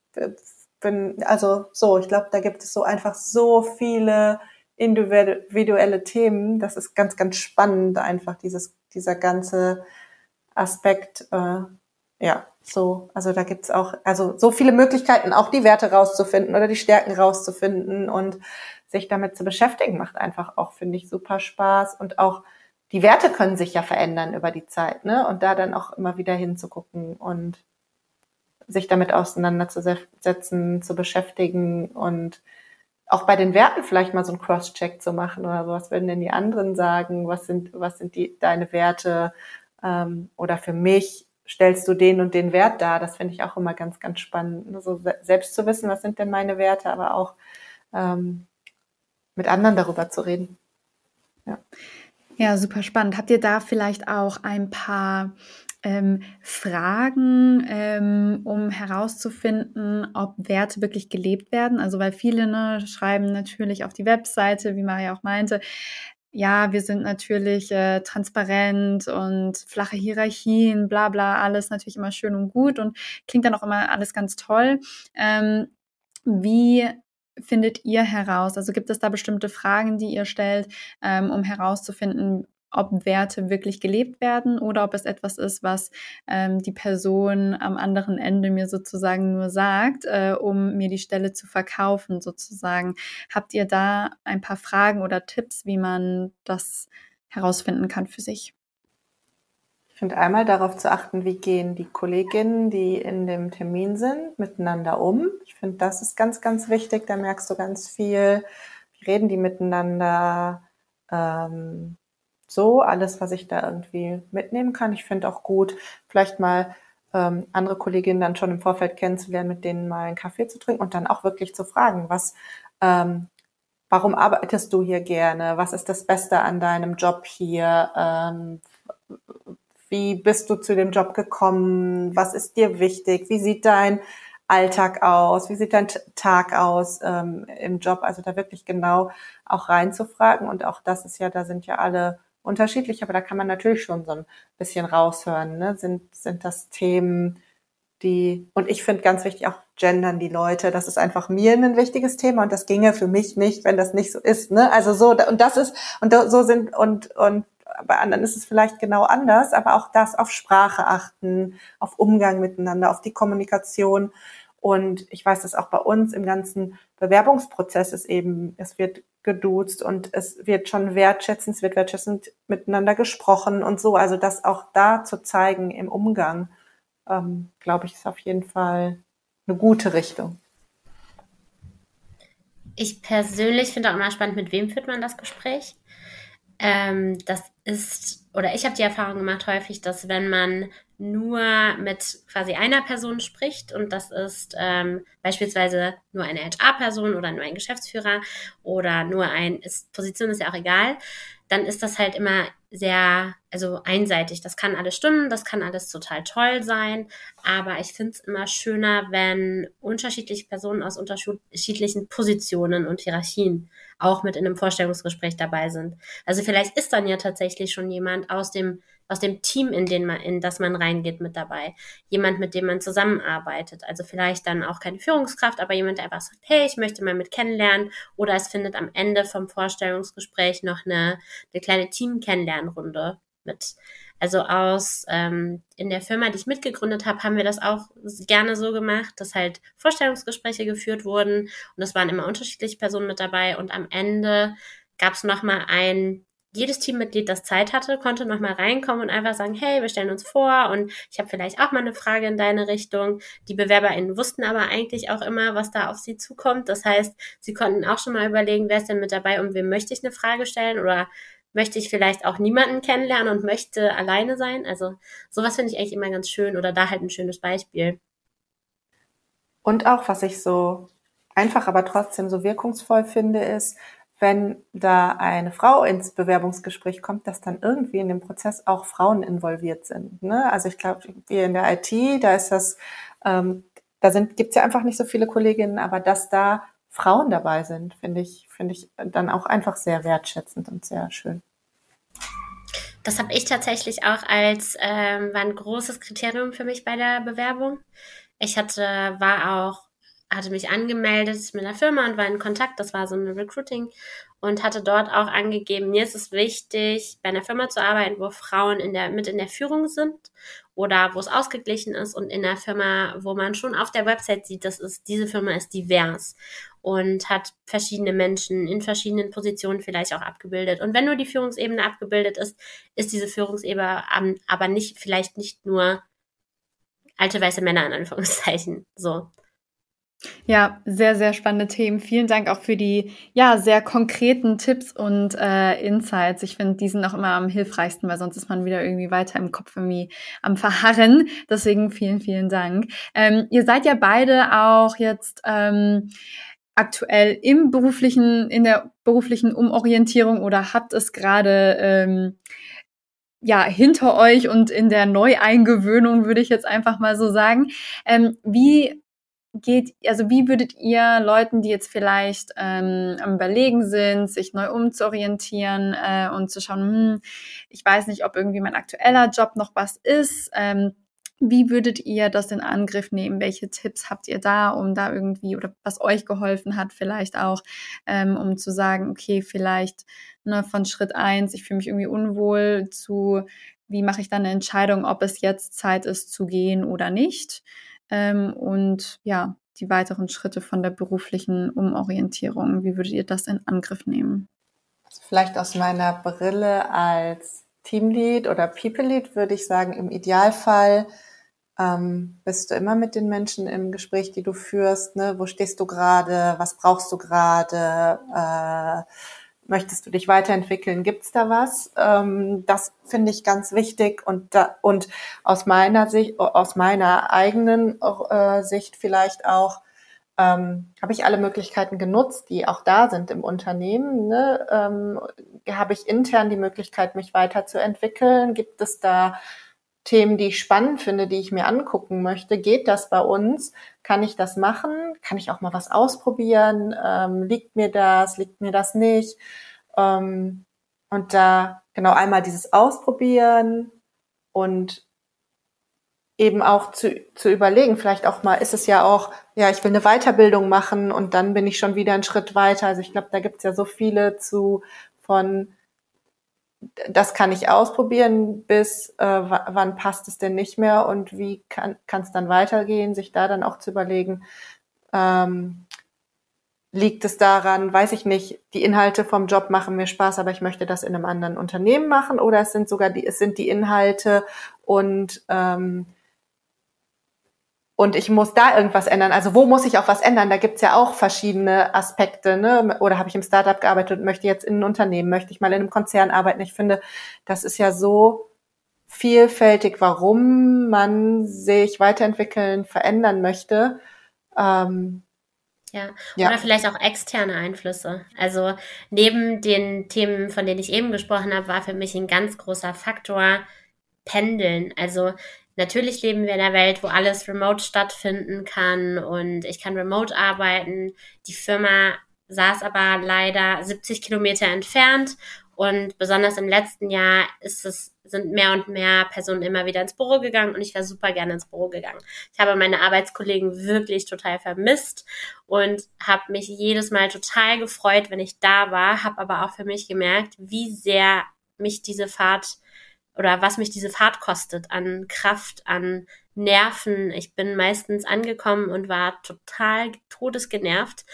bin, also so, ich glaube, da gibt es so einfach so viele individuelle Themen. Das ist ganz, ganz spannend, einfach dieses, dieser ganze Aspekt, äh, ja, so, also da gibt's auch, also so viele Möglichkeiten, auch die Werte rauszufinden oder die Stärken rauszufinden und sich damit zu beschäftigen, macht einfach auch, finde ich, super Spaß. Und auch die Werte können sich ja verändern über die Zeit, ne? Und da dann auch immer wieder hinzugucken und sich damit auseinanderzusetzen, zu beschäftigen und auch bei den Werten vielleicht mal so einen Cross-Check zu machen oder so. Was würden denn die anderen sagen? Was sind, was sind die, deine Werte? Ähm, oder für mich stellst du den und den Wert dar? Das finde ich auch immer ganz, ganz spannend. Ne? So selbst zu wissen, was sind denn meine Werte, aber auch ähm, mit anderen darüber zu reden. Ja. Ja, super spannend. Habt ihr da vielleicht auch ein paar ähm, Fragen, ähm, um herauszufinden, ob Werte wirklich gelebt werden. Also weil viele ne, schreiben natürlich auf die Webseite, wie Maria auch meinte, ja, wir sind natürlich äh, transparent und flache Hierarchien, bla bla, alles natürlich immer schön und gut und klingt dann auch immer alles ganz toll. Ähm, wie findet ihr heraus? Also gibt es da bestimmte Fragen, die ihr stellt, ähm, um herauszufinden, ob Werte wirklich gelebt werden oder ob es etwas ist, was ähm, die Person am anderen Ende mir sozusagen nur sagt, äh, um mir die Stelle zu verkaufen sozusagen. Habt ihr da ein paar Fragen oder Tipps, wie man das herausfinden kann für sich? Ich finde einmal darauf zu achten, wie gehen die Kolleginnen, die in dem Termin sind, miteinander um. Ich finde, das ist ganz, ganz wichtig. Da merkst du ganz viel. Wie reden die miteinander? Ähm, so, alles, was ich da irgendwie mitnehmen kann. Ich finde auch gut, vielleicht mal ähm, andere Kolleginnen dann schon im Vorfeld kennenzulernen, mit denen mal einen Kaffee zu trinken und dann auch wirklich zu fragen, was, ähm, warum arbeitest du hier gerne? Was ist das Beste an deinem Job hier? Ähm, wie bist du zu dem Job gekommen? Was ist dir wichtig? Wie sieht dein Alltag aus? Wie sieht dein Tag aus ähm, im Job? Also da wirklich genau auch reinzufragen. Und auch das ist ja, da sind ja alle unterschiedlich, aber da kann man natürlich schon so ein bisschen raushören. Ne? Sind, sind das Themen, die, und ich finde ganz wichtig auch gendern die Leute. Das ist einfach mir ein wichtiges Thema und das ginge für mich nicht, wenn das nicht so ist. Ne? Also so, und das ist, und so sind, und, und bei anderen ist es vielleicht genau anders, aber auch das auf Sprache achten, auf Umgang miteinander, auf die Kommunikation. Und ich weiß, dass auch bei uns im ganzen Bewerbungsprozess ist eben, es wird geduzt und es wird schon wertschätzend, es wird wertschätzend miteinander gesprochen und so. Also das auch da zu zeigen im Umgang, ähm, glaube ich, ist auf jeden Fall eine gute Richtung. Ich persönlich finde auch immer spannend, mit wem führt man das Gespräch. Ähm, das ist, oder ich habe die Erfahrung gemacht häufig, dass wenn man nur mit quasi einer Person spricht. Und das ist ähm, beispielsweise nur eine HR-Person oder nur ein Geschäftsführer oder nur ein, ist, Position ist ja auch egal, dann ist das halt immer sehr, also einseitig. Das kann alles stimmen, das kann alles total toll sein, aber ich finde es immer schöner, wenn unterschiedliche Personen aus unterschiedlichen Positionen und Hierarchien auch mit in einem Vorstellungsgespräch dabei sind. Also vielleicht ist dann ja tatsächlich schon jemand aus dem aus dem Team, in den man, in das man reingeht, mit dabei. Jemand, mit dem man zusammenarbeitet. Also vielleicht dann auch keine Führungskraft, aber jemand, der einfach sagt, hey, ich möchte mal mit kennenlernen. Oder es findet am Ende vom Vorstellungsgespräch noch eine, eine kleine Team-Kennenlernrunde mit. Also aus ähm, in der Firma, die ich mitgegründet habe, haben wir das auch gerne so gemacht, dass halt Vorstellungsgespräche geführt wurden und es waren immer unterschiedliche Personen mit dabei und am Ende gab es nochmal ein jedes Teammitglied, das Zeit hatte, konnte nochmal reinkommen und einfach sagen, hey, wir stellen uns vor und ich habe vielleicht auch mal eine Frage in deine Richtung. Die BewerberInnen wussten aber eigentlich auch immer, was da auf sie zukommt. Das heißt, sie konnten auch schon mal überlegen, wer ist denn mit dabei und wem möchte ich eine Frage stellen oder möchte ich vielleicht auch niemanden kennenlernen und möchte alleine sein. Also sowas finde ich eigentlich immer ganz schön oder da halt ein schönes Beispiel. Und auch, was ich so einfach, aber trotzdem so wirkungsvoll finde, ist, wenn da eine Frau ins Bewerbungsgespräch kommt, dass dann irgendwie in dem Prozess auch Frauen involviert sind. Ne? Also ich glaube, wir in der IT, da ist das, ähm, da sind, gibt's ja einfach nicht so viele Kolleginnen, aber dass da Frauen dabei sind, finde ich, finde ich dann auch einfach sehr wertschätzend und sehr schön. Das habe ich tatsächlich auch als ähm, war ein großes Kriterium für mich bei der Bewerbung. Ich hatte, war auch hatte mich angemeldet mit einer Firma und war in Kontakt. Das war so ein Recruiting und hatte dort auch angegeben, mir ist es wichtig, bei einer Firma zu arbeiten, wo Frauen in der, mit in der Führung sind oder wo es ausgeglichen ist und in der Firma, wo man schon auf der Website sieht, dass es, diese Firma ist divers und hat verschiedene Menschen in verschiedenen Positionen vielleicht auch abgebildet. Und wenn nur die Führungsebene abgebildet ist, ist diese Führungsebene aber nicht, vielleicht nicht nur alte weiße Männer in Anführungszeichen, so. Ja, sehr, sehr spannende Themen. Vielen Dank auch für die ja sehr konkreten Tipps und äh, Insights. Ich finde, die sind auch immer am hilfreichsten, weil sonst ist man wieder irgendwie weiter im Kopf irgendwie am Verharren. Deswegen vielen, vielen Dank. Ähm, ihr seid ja beide auch jetzt ähm, aktuell im beruflichen, in der beruflichen Umorientierung oder habt es gerade ähm, ja, hinter euch und in der Neueingewöhnung, würde ich jetzt einfach mal so sagen. Ähm, wie geht, also wie würdet ihr Leuten, die jetzt vielleicht ähm, am Überlegen sind, sich neu umzuorientieren äh, und zu schauen, hm, ich weiß nicht, ob irgendwie mein aktueller Job noch was ist, ähm, wie würdet ihr das in Angriff nehmen? Welche Tipps habt ihr da, um da irgendwie oder was euch geholfen hat, vielleicht auch, ähm, um zu sagen, okay, vielleicht ne, von Schritt eins, ich fühle mich irgendwie unwohl, zu wie mache ich dann eine Entscheidung, ob es jetzt Zeit ist zu gehen oder nicht? Ähm, und ja, die weiteren Schritte von der beruflichen Umorientierung. Wie würdet ihr das in Angriff nehmen? Also vielleicht aus meiner Brille als Teamlead oder People Lead würde ich sagen, im Idealfall ähm, bist du immer mit den Menschen im Gespräch, die du führst. Ne? Wo stehst du gerade? Was brauchst du gerade? Äh, möchtest du dich weiterentwickeln? Gibt's da was? Ähm, das finde ich ganz wichtig und da, und aus meiner Sicht, aus meiner eigenen äh, Sicht vielleicht auch ähm, habe ich alle Möglichkeiten genutzt, die auch da sind im Unternehmen? Ne? Ähm, habe ich intern die Möglichkeit, mich weiterzuentwickeln? Gibt es da Themen, die ich spannend finde, die ich mir angucken möchte? Geht das bei uns? Kann ich das machen? Kann ich auch mal was ausprobieren? Ähm, liegt mir das? Liegt mir das nicht? Ähm, und da genau einmal dieses Ausprobieren und eben auch zu, zu überlegen, vielleicht auch mal ist es ja auch, ja, ich will eine Weiterbildung machen und dann bin ich schon wieder einen Schritt weiter. Also ich glaube, da gibt es ja so viele zu von, das kann ich ausprobieren, bis äh, wann passt es denn nicht mehr und wie kann es dann weitergehen, sich da dann auch zu überlegen, ähm, liegt es daran, weiß ich nicht, die Inhalte vom Job machen mir Spaß, aber ich möchte das in einem anderen Unternehmen machen oder es sind sogar die, es sind die Inhalte und ähm, und ich muss da irgendwas ändern. Also wo muss ich auch was ändern? Da gibt's ja auch verschiedene Aspekte. Ne? Oder habe ich im Startup gearbeitet und möchte jetzt in ein Unternehmen, möchte ich mal in einem Konzern arbeiten? Ich finde, das ist ja so vielfältig, warum man sich weiterentwickeln, verändern möchte. Ähm, ja. ja. Oder vielleicht auch externe Einflüsse. Also neben den Themen, von denen ich eben gesprochen habe, war für mich ein ganz großer Faktor Pendeln. Also Natürlich leben wir in einer Welt, wo alles remote stattfinden kann und ich kann remote arbeiten. Die Firma saß aber leider 70 Kilometer entfernt und besonders im letzten Jahr ist es, sind mehr und mehr Personen immer wieder ins Büro gegangen und ich wäre super gerne ins Büro gegangen. Ich habe meine Arbeitskollegen wirklich total vermisst und habe mich jedes Mal total gefreut, wenn ich da war, habe aber auch für mich gemerkt, wie sehr mich diese Fahrt oder was mich diese Fahrt kostet an Kraft, an Nerven. Ich bin meistens angekommen und war total todesgenervt,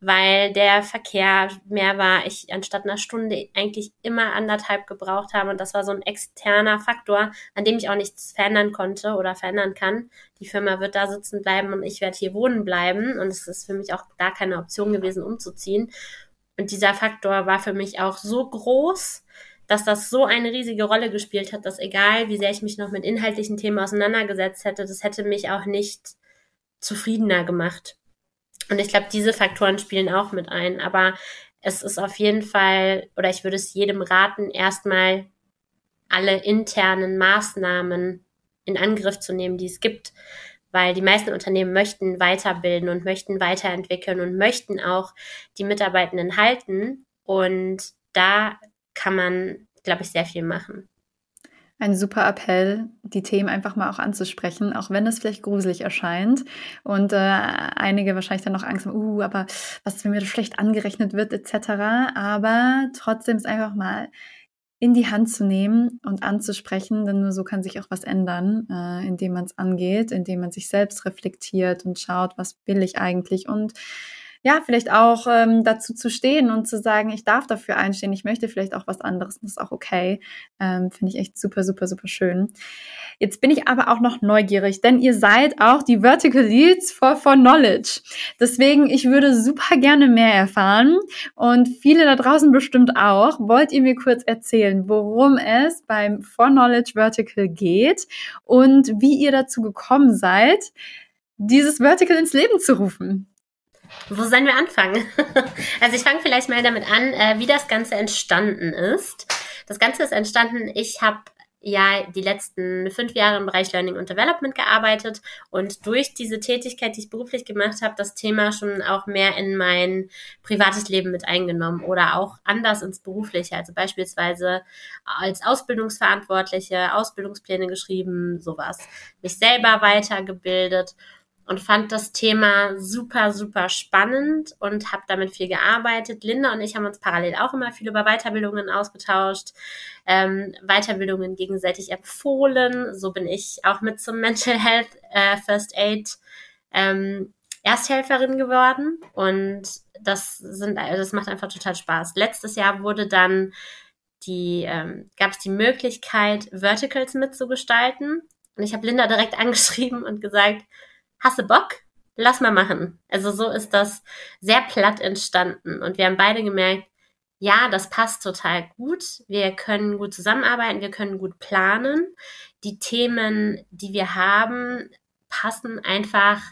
weil der Verkehr mehr war. Ich anstatt einer Stunde eigentlich immer anderthalb gebraucht habe. Und das war so ein externer Faktor, an dem ich auch nichts verändern konnte oder verändern kann. Die Firma wird da sitzen bleiben und ich werde hier wohnen bleiben. Und es ist für mich auch gar keine Option gewesen, umzuziehen. Und dieser Faktor war für mich auch so groß, dass das so eine riesige Rolle gespielt hat, dass egal, wie sehr ich mich noch mit inhaltlichen Themen auseinandergesetzt hätte, das hätte mich auch nicht zufriedener gemacht. Und ich glaube, diese Faktoren spielen auch mit ein. Aber es ist auf jeden Fall, oder ich würde es jedem raten, erstmal alle internen Maßnahmen in Angriff zu nehmen, die es gibt. Weil die meisten Unternehmen möchten weiterbilden und möchten weiterentwickeln und möchten auch die Mitarbeitenden halten. Und da kann man, glaube ich, sehr viel machen. Ein super Appell, die Themen einfach mal auch anzusprechen, auch wenn es vielleicht gruselig erscheint und äh, einige wahrscheinlich dann noch Angst haben, uh, aber was, wenn mir das schlecht angerechnet wird, etc. Aber trotzdem ist einfach mal in die Hand zu nehmen und anzusprechen, denn nur so kann sich auch was ändern, äh, indem man es angeht, indem man sich selbst reflektiert und schaut, was will ich eigentlich und ja, vielleicht auch ähm, dazu zu stehen und zu sagen, ich darf dafür einstehen, ich möchte vielleicht auch was anderes, das ist auch okay. Ähm, Finde ich echt super, super, super schön. Jetzt bin ich aber auch noch neugierig, denn ihr seid auch die Vertical Leads for, for Knowledge. Deswegen, ich würde super gerne mehr erfahren und viele da draußen bestimmt auch. Wollt ihr mir kurz erzählen, worum es beim For Knowledge Vertical geht und wie ihr dazu gekommen seid, dieses Vertical ins Leben zu rufen? Wo sollen wir anfangen? also ich fange vielleicht mal damit an, äh, wie das Ganze entstanden ist. Das Ganze ist entstanden, ich habe ja die letzten fünf Jahre im Bereich Learning und Development gearbeitet und durch diese Tätigkeit, die ich beruflich gemacht habe, das Thema schon auch mehr in mein privates Leben mit eingenommen oder auch anders ins berufliche, also beispielsweise als Ausbildungsverantwortliche, Ausbildungspläne geschrieben, sowas, mich selber weitergebildet und fand das Thema super, super spannend und habe damit viel gearbeitet. Linda und ich haben uns parallel auch immer viel über Weiterbildungen ausgetauscht, ähm, Weiterbildungen gegenseitig empfohlen. So bin ich auch mit zum Mental Health äh, First Aid ähm, Ersthelferin geworden und das sind, das macht einfach total Spaß. Letztes Jahr wurde dann die, ähm, gab es die Möglichkeit, Verticals mitzugestalten. Und ich habe Linda direkt angeschrieben und gesagt, hast du Bock? Lass mal machen. Also so ist das sehr platt entstanden. Und wir haben beide gemerkt, ja, das passt total gut. Wir können gut zusammenarbeiten, wir können gut planen. Die Themen, die wir haben, passen einfach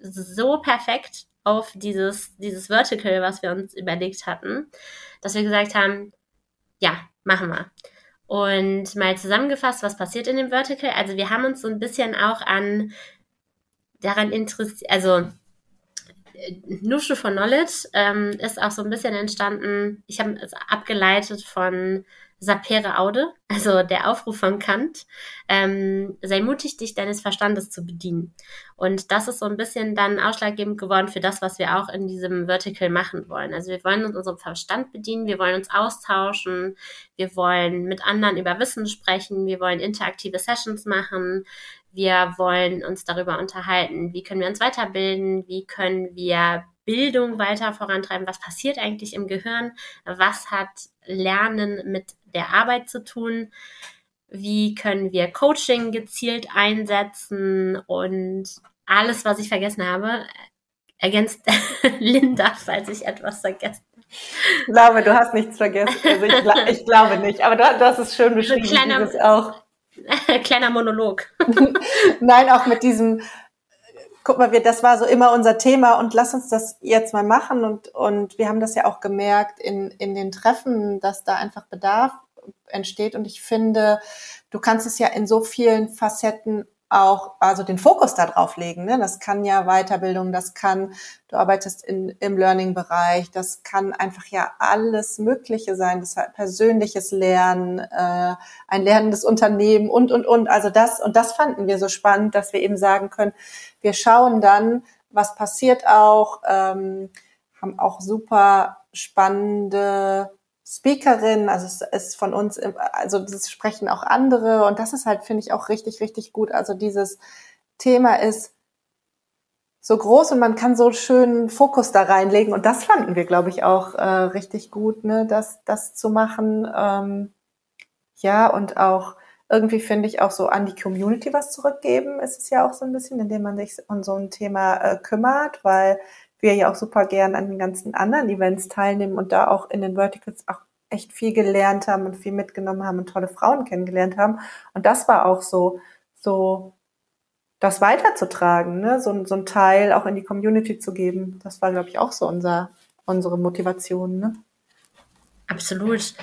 so perfekt auf dieses, dieses Vertical, was wir uns überlegt hatten, dass wir gesagt haben, ja, machen wir. Und mal zusammengefasst, was passiert in dem Vertical? Also wir haben uns so ein bisschen auch an daran interessiert, also Nusche for Knowledge ähm, ist auch so ein bisschen entstanden, ich habe es abgeleitet von Sapere Aude, also der Aufruf von Kant, ähm, sei mutig, dich deines Verstandes zu bedienen. Und das ist so ein bisschen dann ausschlaggebend geworden für das, was wir auch in diesem Vertical machen wollen. Also wir wollen uns unserem Verstand bedienen, wir wollen uns austauschen, wir wollen mit anderen über Wissen sprechen, wir wollen interaktive Sessions machen, wir wollen uns darüber unterhalten, wie können wir uns weiterbilden, wie können wir Bildung weiter vorantreiben, was passiert eigentlich im Gehirn, was hat Lernen mit der Arbeit zu tun, wie können wir Coaching gezielt einsetzen und alles, was ich vergessen habe, ergänzt Linda, falls ich etwas vergessen habe. Ich glaube, du hast nichts vergessen. Also ich, ich glaube nicht, aber du, du hast es schön beschrieben. Kleiner, auch. kleiner Monolog. Nein, auch mit diesem, guck mal, wir, das war so immer unser Thema und lass uns das jetzt mal machen und, und wir haben das ja auch gemerkt in, in den Treffen, dass da einfach Bedarf entsteht und ich finde, du kannst es ja in so vielen Facetten auch also den Fokus darauf legen. Ne? Das kann ja Weiterbildung, das kann, du arbeitest in, im Learning-Bereich, das kann einfach ja alles Mögliche sein, das persönliches Lernen, äh, ein lernendes Unternehmen und, und, und. Also das, und das fanden wir so spannend, dass wir eben sagen können, wir schauen dann, was passiert auch, ähm, haben auch super spannende Speakerin, also es ist von uns, also das sprechen auch andere und das ist halt, finde ich, auch richtig, richtig gut. Also dieses Thema ist so groß und man kann so schön Fokus da reinlegen und das fanden wir, glaube ich, auch äh, richtig gut, ne, das, das zu machen. Ähm, ja, und auch irgendwie finde ich auch so an die Community was zurückgeben, ist es ja auch so ein bisschen, indem man sich um so ein Thema äh, kümmert, weil wir ja auch super gern an den ganzen anderen Events teilnehmen und da auch in den Verticals auch echt viel gelernt haben und viel mitgenommen haben und tolle Frauen kennengelernt haben. Und das war auch so, so das weiterzutragen, ne? so, so ein Teil auch in die Community zu geben. Das war, glaube ich, auch so unser, unsere Motivation. Ne? Absolut.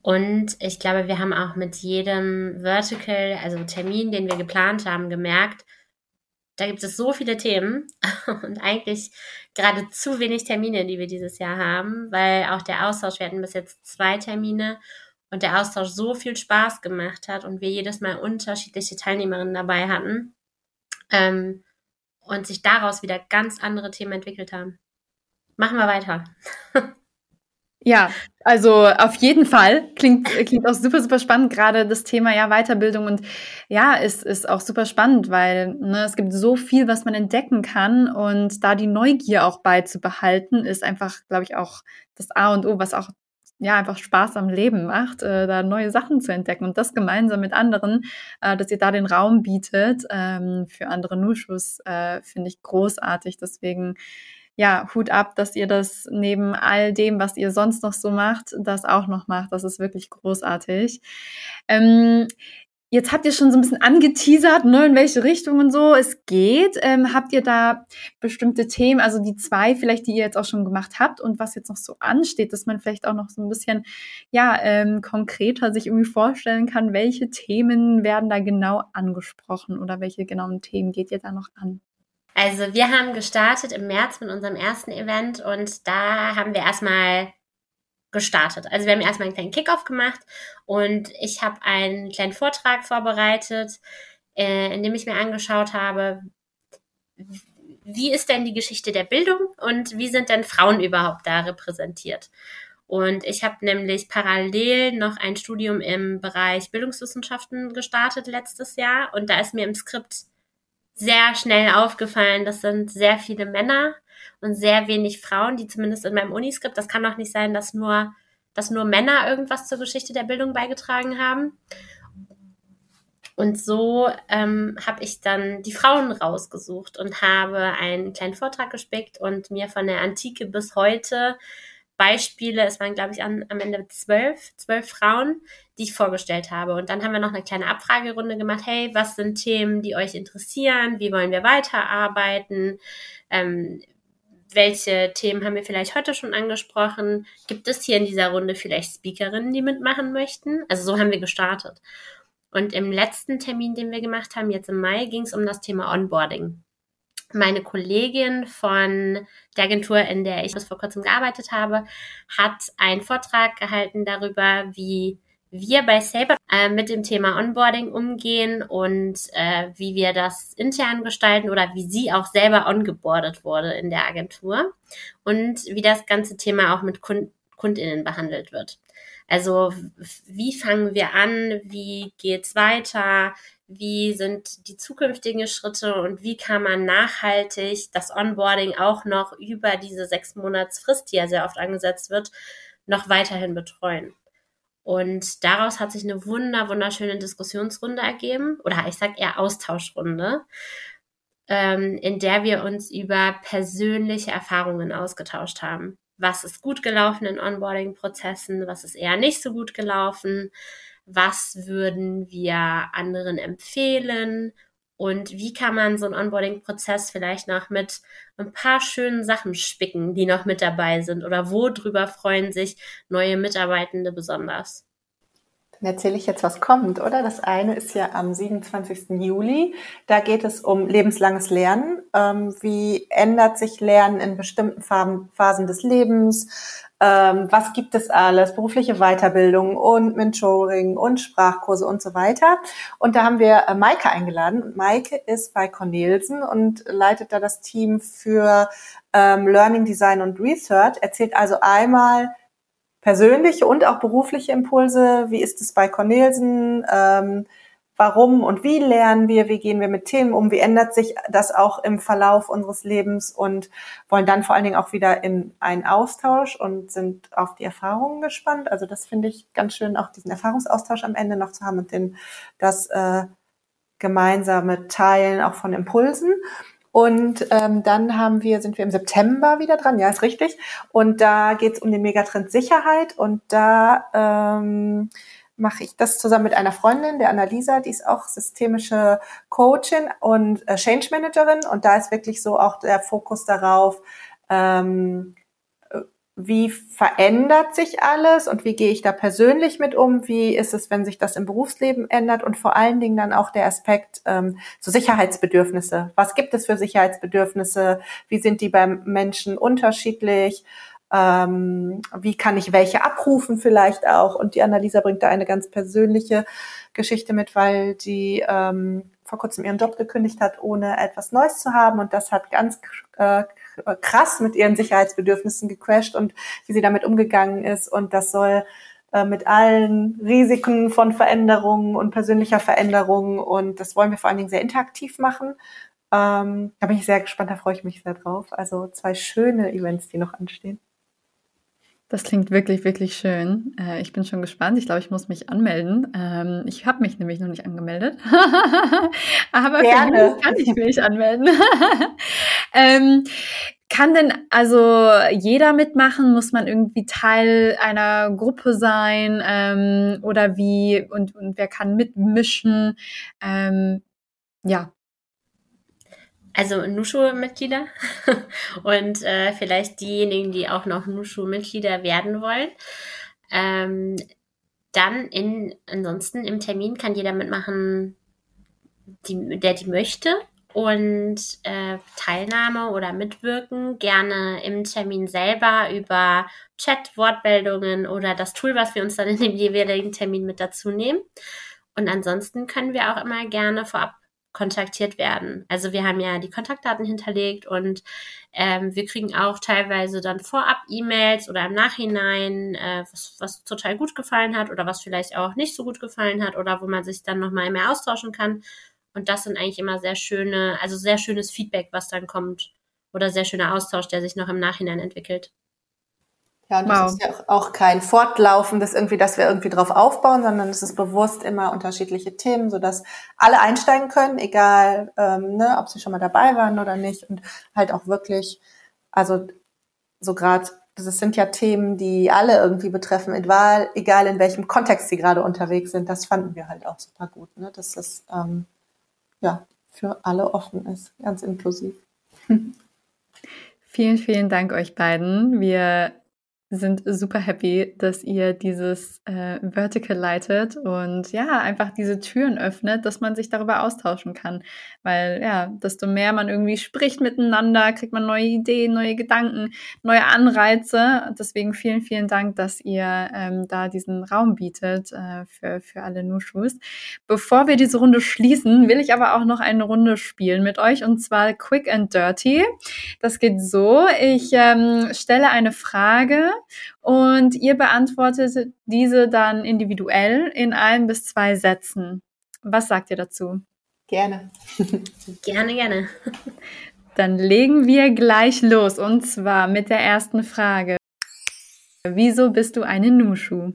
Und ich glaube, wir haben auch mit jedem Vertical, also Termin, den wir geplant haben, gemerkt, da gibt es so viele Themen und eigentlich gerade zu wenig Termine, die wir dieses Jahr haben, weil auch der Austausch, wir hatten bis jetzt zwei Termine und der Austausch so viel Spaß gemacht hat und wir jedes Mal unterschiedliche Teilnehmerinnen dabei hatten ähm, und sich daraus wieder ganz andere Themen entwickelt haben. Machen wir weiter. Ja, also auf jeden Fall klingt, klingt auch super, super spannend. Gerade das Thema ja Weiterbildung und ja, ist, ist auch super spannend, weil ne, es gibt so viel, was man entdecken kann und da die Neugier auch beizubehalten, ist einfach, glaube ich, auch das A und O, was auch ja einfach Spaß am Leben macht, äh, da neue Sachen zu entdecken und das gemeinsam mit anderen, äh, dass ihr da den Raum bietet ähm, für andere Nuschus, äh, finde ich großartig. Deswegen ja, Hut ab, dass ihr das neben all dem, was ihr sonst noch so macht, das auch noch macht. Das ist wirklich großartig. Ähm, Jetzt habt ihr schon so ein bisschen angeteasert, ne, in welche Richtung und so es geht. Ähm, habt ihr da bestimmte Themen, also die zwei vielleicht, die ihr jetzt auch schon gemacht habt und was jetzt noch so ansteht, dass man vielleicht auch noch so ein bisschen, ja, ähm, konkreter sich irgendwie vorstellen kann, welche Themen werden da genau angesprochen oder welche genauen Themen geht ihr da noch an? Also wir haben gestartet im März mit unserem ersten Event und da haben wir erstmal gestartet. Also wir haben erstmal einen kleinen Kickoff gemacht und ich habe einen kleinen Vortrag vorbereitet, äh, in dem ich mir angeschaut habe, wie ist denn die Geschichte der Bildung und wie sind denn Frauen überhaupt da repräsentiert? Und ich habe nämlich parallel noch ein Studium im Bereich Bildungswissenschaften gestartet letztes Jahr und da ist mir im Skript sehr schnell aufgefallen, das sind sehr viele Männer und sehr wenig Frauen, die zumindest in meinem Uniskript, das kann doch nicht sein, dass nur, dass nur Männer irgendwas zur Geschichte der Bildung beigetragen haben. Und so ähm, habe ich dann die Frauen rausgesucht und habe einen kleinen Vortrag gespickt und mir von der Antike bis heute Beispiele, es waren, glaube ich, an, am Ende zwölf, zwölf Frauen, die ich vorgestellt habe. Und dann haben wir noch eine kleine Abfragerunde gemacht. Hey, was sind Themen, die euch interessieren? Wie wollen wir weiterarbeiten? Ähm, welche Themen haben wir vielleicht heute schon angesprochen? Gibt es hier in dieser Runde vielleicht Speakerinnen, die mitmachen möchten? Also so haben wir gestartet. Und im letzten Termin, den wir gemacht haben, jetzt im Mai, ging es um das Thema Onboarding. Meine Kollegin von der Agentur, in der ich bis vor kurzem gearbeitet habe, hat einen Vortrag gehalten darüber, wie wir bei Saber äh, mit dem Thema Onboarding umgehen und äh, wie wir das intern gestalten oder wie sie auch selber ongeboardet wurde in der Agentur und wie das ganze Thema auch mit Kund KundInnen behandelt wird. Also wie fangen wir an? Wie geht's weiter? Wie sind die zukünftigen Schritte und wie kann man nachhaltig das Onboarding auch noch über diese sechs Monatsfrist, die ja sehr oft angesetzt wird, noch weiterhin betreuen? Und daraus hat sich eine wunder, wunderschöne Diskussionsrunde ergeben, oder ich sag eher Austauschrunde, ähm, in der wir uns über persönliche Erfahrungen ausgetauscht haben. Was ist gut gelaufen in Onboarding-Prozessen, was ist eher nicht so gut gelaufen, was würden wir anderen empfehlen und wie kann man so einen Onboarding-Prozess vielleicht noch mit ein paar schönen Sachen spicken, die noch mit dabei sind oder worüber freuen sich neue Mitarbeitende besonders? Dann erzähle ich jetzt, was kommt, oder? Das eine ist ja am 27. Juli. Da geht es um lebenslanges Lernen. Ähm, wie ändert sich Lernen in bestimmten Phasen des Lebens? ähm, was gibt es alles, berufliche Weiterbildung und Mentoring und Sprachkurse und so weiter. Und da haben wir äh, Maike eingeladen. Maike ist bei Cornelsen und leitet da das Team für ähm, Learning Design und Research, erzählt also einmal persönliche und auch berufliche Impulse. Wie ist es bei Cornelsen? Ähm, warum und wie lernen wir, wie gehen wir mit Themen um, wie ändert sich das auch im Verlauf unseres Lebens und wollen dann vor allen Dingen auch wieder in einen Austausch und sind auf die Erfahrungen gespannt. Also das finde ich ganz schön, auch diesen Erfahrungsaustausch am Ende noch zu haben und den, das äh, gemeinsame Teilen auch von Impulsen. Und ähm, dann haben wir, sind wir im September wieder dran, ja, ist richtig. Und da geht es um den Megatrend Sicherheit und da ähm, mache ich das zusammen mit einer Freundin, der Annalisa, die ist auch systemische Coachin und äh, Change Managerin. Und da ist wirklich so auch der Fokus darauf, ähm, wie verändert sich alles und wie gehe ich da persönlich mit um? Wie ist es, wenn sich das im Berufsleben ändert? Und vor allen Dingen dann auch der Aspekt ähm, so Sicherheitsbedürfnisse. Was gibt es für Sicherheitsbedürfnisse? Wie sind die beim Menschen unterschiedlich? ähm, wie kann ich welche abrufen vielleicht auch. Und die Annalisa bringt da eine ganz persönliche Geschichte mit, weil die ähm, vor kurzem ihren Job gekündigt hat, ohne etwas Neues zu haben. Und das hat ganz äh, krass mit ihren Sicherheitsbedürfnissen gecrashed und wie sie damit umgegangen ist. Und das soll äh, mit allen Risiken von Veränderungen und persönlicher Veränderungen. Und das wollen wir vor allen Dingen sehr interaktiv machen. Ähm, da bin ich sehr gespannt, da freue ich mich sehr drauf. Also zwei schöne Events, die noch anstehen. Das klingt wirklich, wirklich schön. Äh, ich bin schon gespannt. Ich glaube, ich muss mich anmelden. Ähm, ich habe mich nämlich noch nicht angemeldet. Aber Gerne. kann ich mich anmelden. ähm, kann denn also jeder mitmachen? Muss man irgendwie Teil einer Gruppe sein? Ähm, oder wie? Und, und wer kann mitmischen? Ähm, ja, also Nushu-Mitglieder und äh, vielleicht diejenigen, die auch noch Nushu-Mitglieder werden wollen. Ähm, dann in, ansonsten im Termin kann jeder mitmachen, die, der die möchte. Und äh, Teilnahme oder Mitwirken gerne im Termin selber über Chat, Wortmeldungen oder das Tool, was wir uns dann in dem jeweiligen Termin mit dazu nehmen. Und ansonsten können wir auch immer gerne vorab kontaktiert werden. Also wir haben ja die Kontaktdaten hinterlegt und ähm, wir kriegen auch teilweise dann vorab E-Mails oder im Nachhinein, äh, was, was total gut gefallen hat oder was vielleicht auch nicht so gut gefallen hat oder wo man sich dann nochmal mehr austauschen kann. Und das sind eigentlich immer sehr schöne, also sehr schönes Feedback, was dann kommt oder sehr schöner Austausch, der sich noch im Nachhinein entwickelt. Ja, und wow. das ist ja auch kein fortlaufendes irgendwie, dass wir irgendwie drauf aufbauen, sondern es ist bewusst immer unterschiedliche Themen, so dass alle einsteigen können, egal, ähm, ne, ob sie schon mal dabei waren oder nicht und halt auch wirklich, also so gerade, das sind ja Themen, die alle irgendwie betreffen, egal, egal in welchem Kontext sie gerade unterwegs sind. Das fanden wir halt auch super gut, ne, dass das ähm, ja für alle offen ist, ganz inklusiv. Vielen, vielen Dank euch beiden. Wir sind super happy, dass ihr dieses äh, Vertical leitet und ja, einfach diese Türen öffnet, dass man sich darüber austauschen kann. Weil ja, desto mehr man irgendwie spricht miteinander, kriegt man neue Ideen, neue Gedanken, neue Anreize. Deswegen vielen, vielen Dank, dass ihr ähm, da diesen Raum bietet äh, für, für alle Nushus. Bevor wir diese Runde schließen, will ich aber auch noch eine Runde spielen mit euch und zwar Quick and Dirty. Das geht so, ich ähm, stelle eine Frage und ihr beantwortet diese dann individuell in ein bis zwei Sätzen. Was sagt ihr dazu? Gerne. gerne, gerne. Dann legen wir gleich los und zwar mit der ersten Frage. Wieso bist du eine Nushu?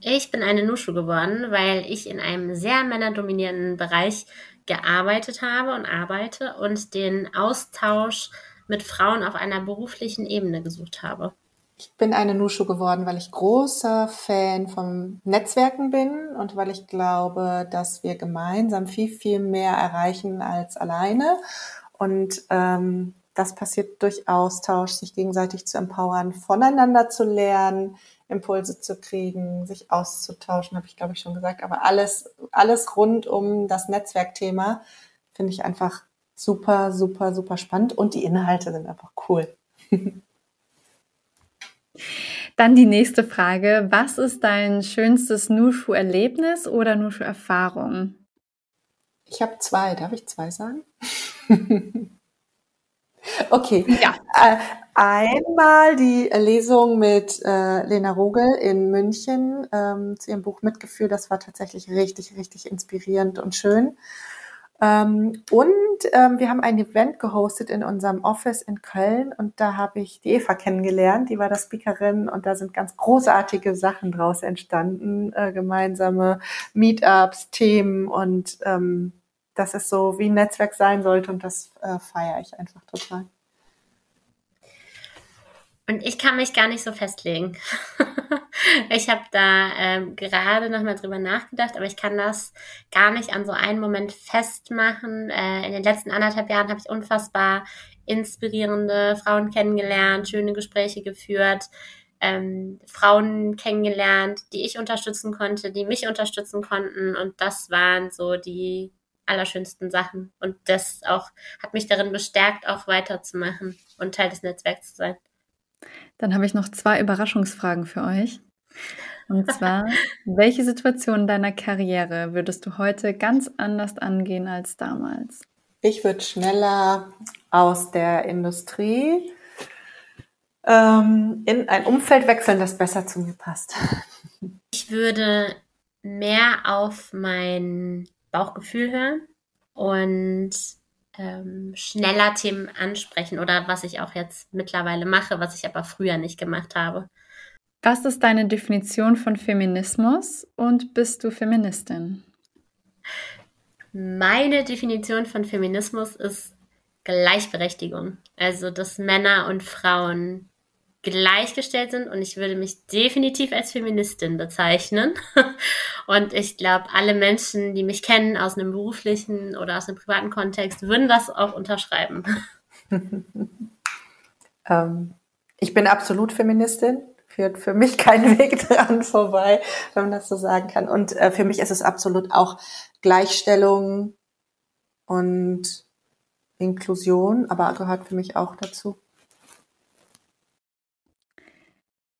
Ich bin eine Nushu geworden, weil ich in einem sehr männerdominierenden Bereich gearbeitet habe und arbeite und den Austausch mit Frauen auf einer beruflichen Ebene gesucht habe. Ich bin eine Nushu geworden, weil ich großer Fan vom Netzwerken bin und weil ich glaube, dass wir gemeinsam viel, viel mehr erreichen als alleine. Und ähm, das passiert durch Austausch, sich gegenseitig zu empowern, voneinander zu lernen, Impulse zu kriegen, sich auszutauschen, habe ich glaube ich schon gesagt. Aber alles, alles rund um das Netzwerkthema finde ich einfach super, super, super spannend und die Inhalte sind einfach cool. Dann die nächste Frage. Was ist dein schönstes Nushu-Erlebnis oder Nushu-Erfahrung? Ich habe zwei. Darf ich zwei sagen? okay. Ja. Äh, einmal die Lesung mit äh, Lena Rogel in München ähm, zu ihrem Buch Mitgefühl. Das war tatsächlich richtig, richtig inspirierend und schön. Ähm, und ähm, wir haben ein Event gehostet in unserem Office in Köln und da habe ich die Eva kennengelernt, die war da Speakerin und da sind ganz großartige Sachen draus entstanden, äh, gemeinsame Meetups, Themen und ähm, das ist so, wie ein Netzwerk sein sollte und das äh, feiere ich einfach total. Und ich kann mich gar nicht so festlegen. ich habe da ähm, gerade nochmal drüber nachgedacht, aber ich kann das gar nicht an so einen Moment festmachen. Äh, in den letzten anderthalb Jahren habe ich unfassbar inspirierende Frauen kennengelernt, schöne Gespräche geführt, ähm, Frauen kennengelernt, die ich unterstützen konnte, die mich unterstützen konnten. Und das waren so die allerschönsten Sachen. Und das auch hat mich darin bestärkt, auch weiterzumachen und Teil des Netzwerks zu sein. Dann habe ich noch zwei Überraschungsfragen für euch. Und zwar, welche Situation deiner Karriere würdest du heute ganz anders angehen als damals? Ich würde schneller aus der Industrie ähm, in ein Umfeld wechseln, das besser zu mir passt. Ich würde mehr auf mein Bauchgefühl hören und ähm, schneller Themen ansprechen oder was ich auch jetzt mittlerweile mache, was ich aber früher nicht gemacht habe. Was ist deine Definition von Feminismus und bist du Feministin? Meine Definition von Feminismus ist Gleichberechtigung. Also, dass Männer und Frauen gleichgestellt sind und ich würde mich definitiv als Feministin bezeichnen. Und ich glaube, alle Menschen, die mich kennen aus einem beruflichen oder aus einem privaten Kontext, würden das auch unterschreiben. ähm, ich bin absolut Feministin. Führt für mich kein Weg dran vorbei, wenn man das so sagen kann. Und äh, für mich ist es absolut auch Gleichstellung und Inklusion, aber gehört für mich auch dazu.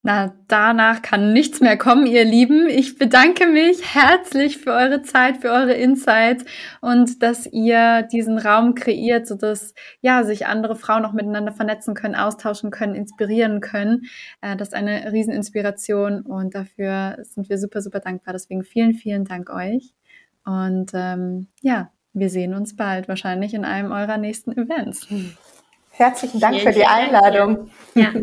Na, danach kann nichts mehr kommen, ihr Lieben. Ich bedanke mich herzlich für eure Zeit, für eure Insights und dass ihr diesen Raum kreiert, sodass ja sich andere Frauen auch miteinander vernetzen können, austauschen können, inspirieren können. Äh, das ist eine Rieseninspiration und dafür sind wir super, super dankbar. Deswegen vielen, vielen Dank euch. Und ähm, ja, wir sehen uns bald wahrscheinlich in einem eurer nächsten Events. Herzlichen Dank vielen, für die Einladung. Ja.